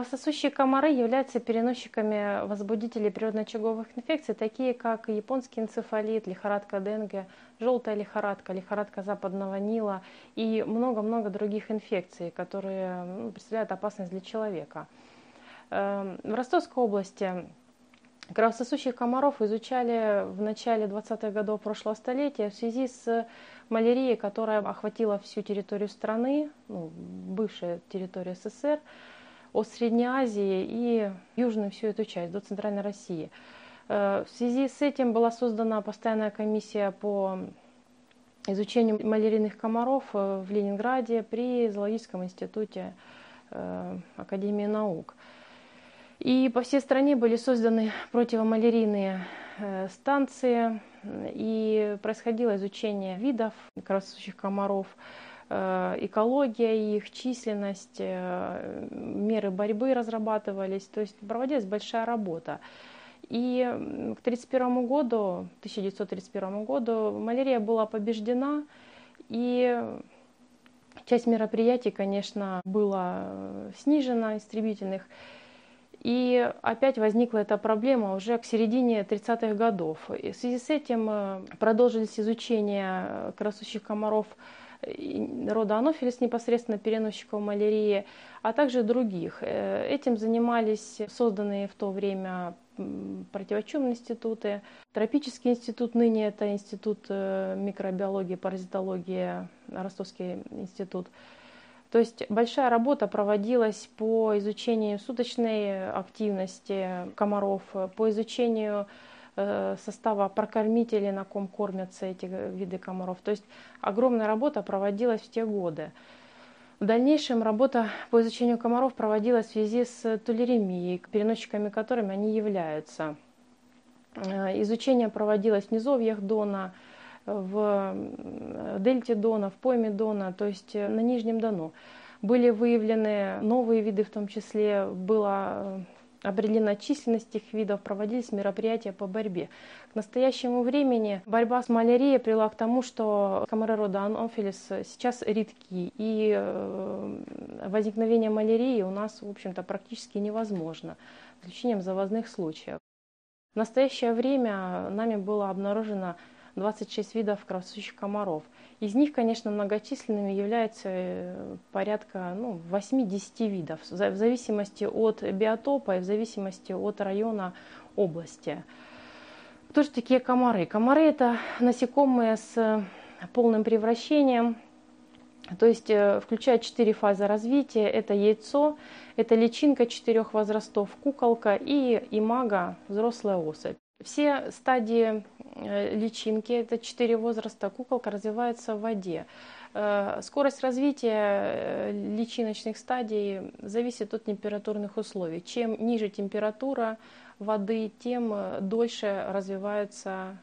Кровососущие комары являются переносчиками возбудителей природно-очаговых инфекций, такие как японский энцефалит, лихорадка Денге, желтая лихорадка, лихорадка западного Нила и много-много других инфекций, которые ну, представляют опасность для человека. Эм, в Ростовской области кровососущих комаров изучали в начале 20-х годов прошлого столетия в связи с малярией, которая охватила всю территорию страны, ну, бывшая территория СССР от Средней Азии и южную всю эту часть, до Центральной России. Э, в связи с этим была создана постоянная комиссия по изучению малярийных комаров э, в Ленинграде при Зоологическом институте э, Академии наук. И по всей стране были созданы противомалярийные станции, и происходило изучение видов кровососущих комаров, экология их, численность, э, меры борьбы разрабатывались, то есть проводилась большая работа. И к 1931 году, 1931 году малярия была побеждена, и часть мероприятий, конечно, была э, снижена, истребительных. И опять возникла эта проблема уже к середине 30-х годов. И в связи с этим продолжились изучение красущих комаров рода анофилис, непосредственно переносчиков малярии, а также других. Э, этим занимались созданные в то время противочумные институты. Тропический институт, ныне это институт э, микробиологии, паразитологии, Ростовский институт. То есть большая работа проводилась по изучению суточной активности комаров, по изучению Э, состава прокормителей, на ком кормятся эти виды комаров. То есть огромная работа проводилась в те годы. В дальнейшем работа по изучению комаров проводилась в связи с тулеремией, переносчиками которыми они являются. Э, изучение проводилось в низовьях Дона, в дельте Дона, в пойме Дона, то есть на Нижнем Дону. Были выявлены новые виды, в том числе было определена численность этих видов, проводились мероприятия по борьбе. К настоящему времени борьба с малярией привела к тому, что комары рода анофилис сейчас редки, и э, возникновение малярии у нас, в общем-то, практически невозможно, за исключением завозных случаев. В настоящее время нами было обнаружено 26 видов кровососущих комаров. Из них, конечно, многочисленными являются э, порядка ну, 8-10 видов, в зависимости от биотопа и в зависимости от района области. Кто же такие комары? Комары – это насекомые с полным превращением, то есть э, включает четыре фазы развития. Это яйцо, это личинка четырех возрастов, куколка и имага, взрослая особь. Все стадии э, личинки, это четыре возраста, куколка развивается в воде. Э, скорость развития э, личиночных стадий зависит от температурных условий. Чем ниже температура воды, тем дольше развиваются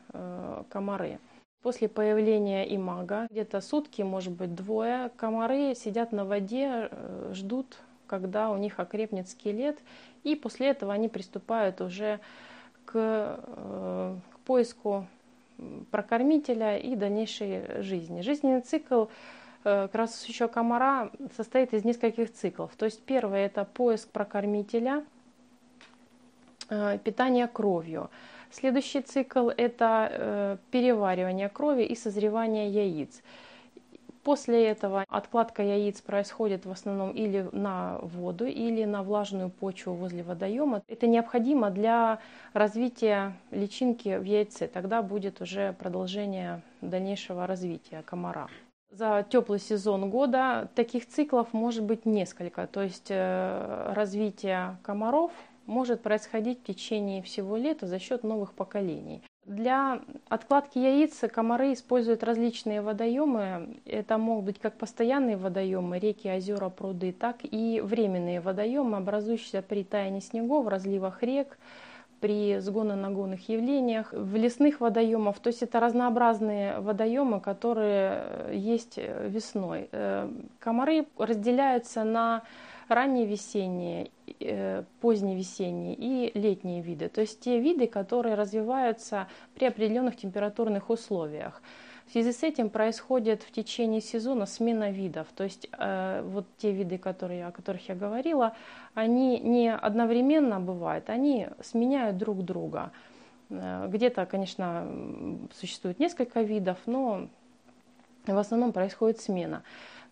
комары. После появления имага, где-то сутки, может быть двое, комары сидят на воде, ждут, когда у них окрепнет скелет, и после этого они приступают уже к, э, к поиску прокормителя и дальнейшей жизни. Жизненный цикл э, красущего комара состоит из нескольких циклов. То есть первое это поиск прокормителя, э, питание кровью. Следующий цикл это переваривание крови и созревание яиц. После этого откладка яиц происходит в основном или на воду, или на влажную почву возле водоема. Это необходимо для развития личинки в яйце. Тогда будет уже продолжение дальнейшего развития комара. За теплый сезон года таких циклов может быть несколько. То есть э, развитие комаров может происходить в течение всего лета за счет новых поколений. Для откладки яиц комары используют различные водоемы. Это могут быть как постоянные водоемы, реки, озера, пруды, так и временные водоемы, образующиеся при таянии снегов, разливах рек, при сгонно-нагонных явлениях, в лесных водоемах. То есть это разнообразные водоемы, которые есть весной. Э, комары разделяются на ранние весенние, э, поздние весенние и летние виды. То есть те виды, которые развиваются при определенных температурных условиях. В связи с этим происходит в течение сезона смена видов. То есть э, вот те виды, которые, о которых я говорила, они не одновременно бывают, они сменяют друг друга. Э, где-то, конечно, существует несколько видов, но в основном происходит смена.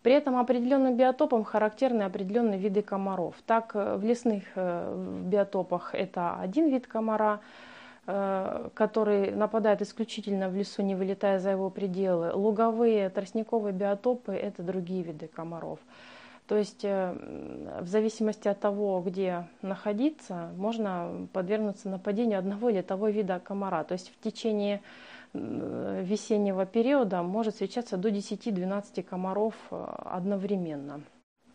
При этом определенным биотопам характерны определенные виды комаров. Так, э, в лесных э, биотопах это один вид комара, который нападает исключительно в лесу, не вылетая за его пределы. Луговые, тростниковые биотопы – это другие виды комаров. То есть в зависимости от того, где находиться, можно подвергнуться нападению одного или того вида комара. То есть в течение весеннего периода может встречаться до 10-12 комаров э, одновременно.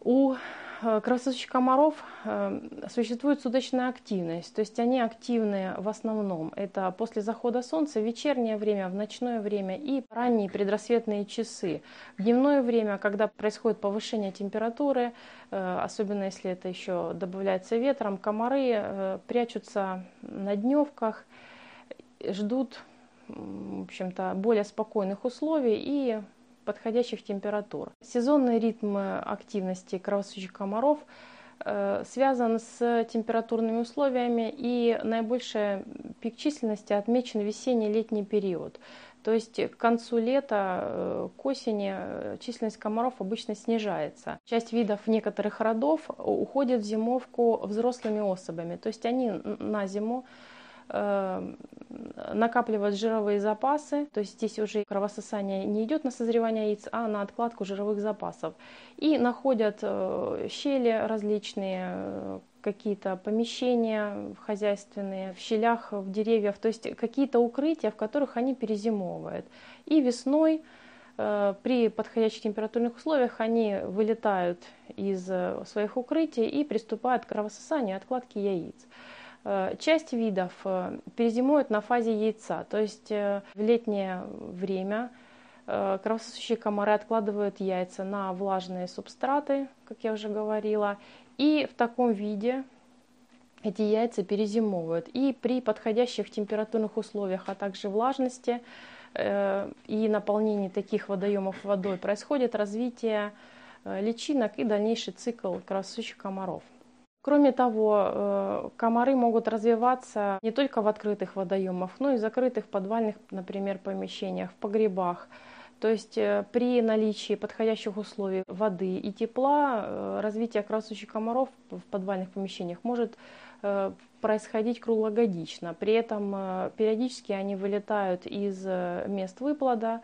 У э, кровососущих комаров э, существует суточная активность, то есть они активны в основном. Это после захода солнца, вечернее время, в ночное время и ранние предрассветные часы. В дневное время, когда происходит повышение температуры, особенно если это еще добавляется ветром, комары прячутся на дневках, ждут в общем-то, более спокойных условий и подходящих температур. Сезонный ритм активности кровососущих комаров э, связан с температурными условиями и наибольшая пик численности отмечен весенний-летний период. То есть к концу лета, э, к осени э, численность комаров обычно снижается. Часть видов некоторых родов уходит в зимовку взрослыми особами. То есть они на зиму Э, накапливают жировые запасы, то есть здесь уже кровососание не идет на созревание яиц, а на откладку жировых запасов. И находят э, щели различные, э, какие-то помещения хозяйственные, в щелях, в деревьях, то есть какие-то укрытия, в которых они перезимовывают. И весной при подходящих температурных условиях они вылетают из своих укрытий и приступают к кровососанию и откладке яиц. Э, часть видов э, перезимуют на фазе яйца, то есть э, в летнее время кровососущие комары откладывают яйца на влажные субстраты, как я уже говорила, и в таком виде эти яйца перезимовывают. И при подходящих температурных условиях, а также влажности и наполнении таких водоемов водой происходит развитие личинок и дальнейший цикл кровососущих комаров. Кроме того, э, комары могут развиваться не только в открытых водоемах, но и в закрытых подвальных, например, помещениях, в погребах. То есть э, при наличии подходящих условий воды и тепла э, развитие красущих комаров в подвальных помещениях может происходить круглогодично. При этом периодически они вылетают из мест выплода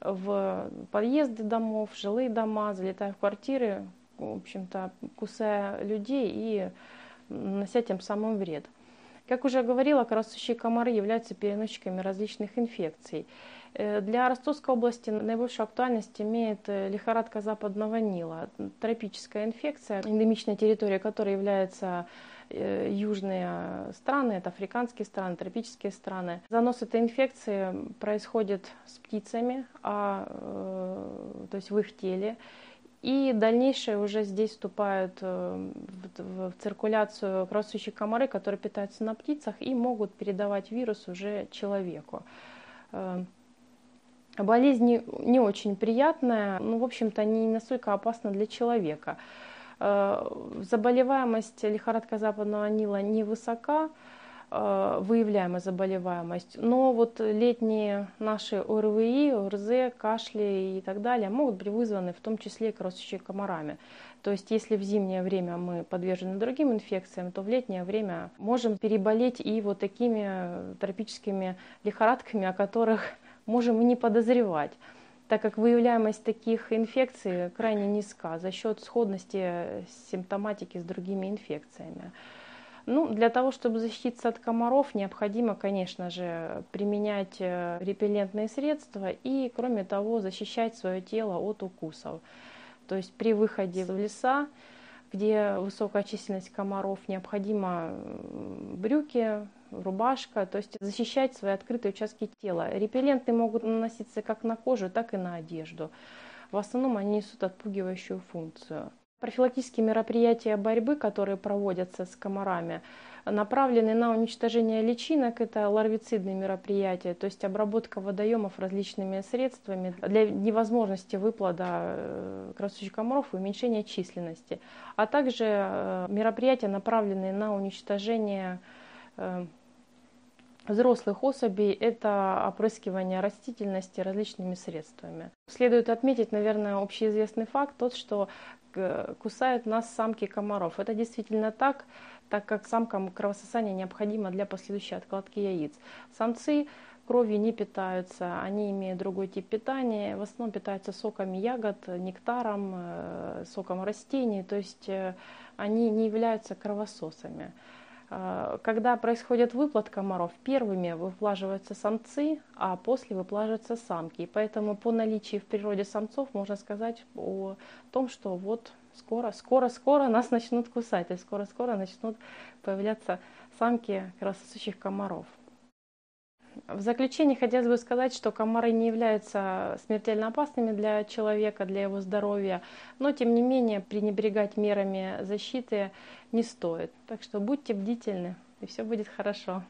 в подъезды домов, жилые дома, залетая в квартиры, в общем-то, кусая людей и нанося тем самым вред. Как уже говорила, кровососущие комары являются переносчиками различных инфекций. Э, для Ростовской области наибольшую актуальность имеет э, лихорадка западного Нила, тропическая инфекция, эндемичная территория которой является э, южные страны, это африканские страны, тропические страны. Занос этой инфекции происходит с птицами, а, то есть в их теле. И дальнейшее уже здесь вступают э, в циркуляцию кровососущие комары, которые питаются на птицах и могут передавать вирус уже человеку. Э, болезнь не очень приятная, но, в общем-то, не настолько опасна для человека. Э, заболеваемость лихорадка западного Нила невысока, Э, выявляемая заболеваемость. Но вот летние наши ОРВИ, ОРЗ, кашли и так далее могут быть вызваны в том числе кровососущими комарами. То есть если в зимнее время мы подвержены другим инфекциям, то в летнее время можем переболеть и вот такими тропическими лихорадками, о которых можем и не подозревать так как выявляемость таких инфекций крайне низка за счет сходности симптоматики с другими инфекциями. Ну, для того, чтобы защититься от комаров, необходимо, конечно же, применять э, репеллентные средства и, кроме того, защищать свое тело от укусов. То есть при выходе в леса, где высокая численность комаров, необходимо брюки, рубашка, то есть защищать свои открытые участки тела. Репелленты могут наноситься как на кожу, так и на одежду. В основном они несут отпугивающую функцию. Профилактические мероприятия борьбы, которые проводятся с комарами, направлены на уничтожение личинок. Это ларвицидные мероприятия, то есть обработка водоемов различными средствами для невозможности выплода э, кровососущих комаров и уменьшения численности. А также э, мероприятия, направленные на уничтожение э, взрослых особей – это опрыскивание растительности различными средствами. Следует отметить, наверное, общеизвестный факт, тот, что кусают нас самки комаров. Это действительно так, так как самкам кровососание необходимо для последующей откладки яиц. Самцы кровью не питаются, они имеют другой тип питания, в основном питаются соками ягод, нектаром, э, соком растений, то есть э, они не являются кровососами. Э, когда происходит выплод комаров, первыми выплаживаются самцы, а после выплаживаются самки. И поэтому по наличию в природе самцов можно сказать о том, что вот скоро, скоро, скоро нас начнут кусать, есть скоро, скоро начнут появляться самки кровососущих комаров. В заключение хотелось бы сказать, что комары не являются смертельно опасными для человека, для его здоровья, но тем не менее пренебрегать мерами защиты не стоит. Так что будьте бдительны, и все будет хорошо.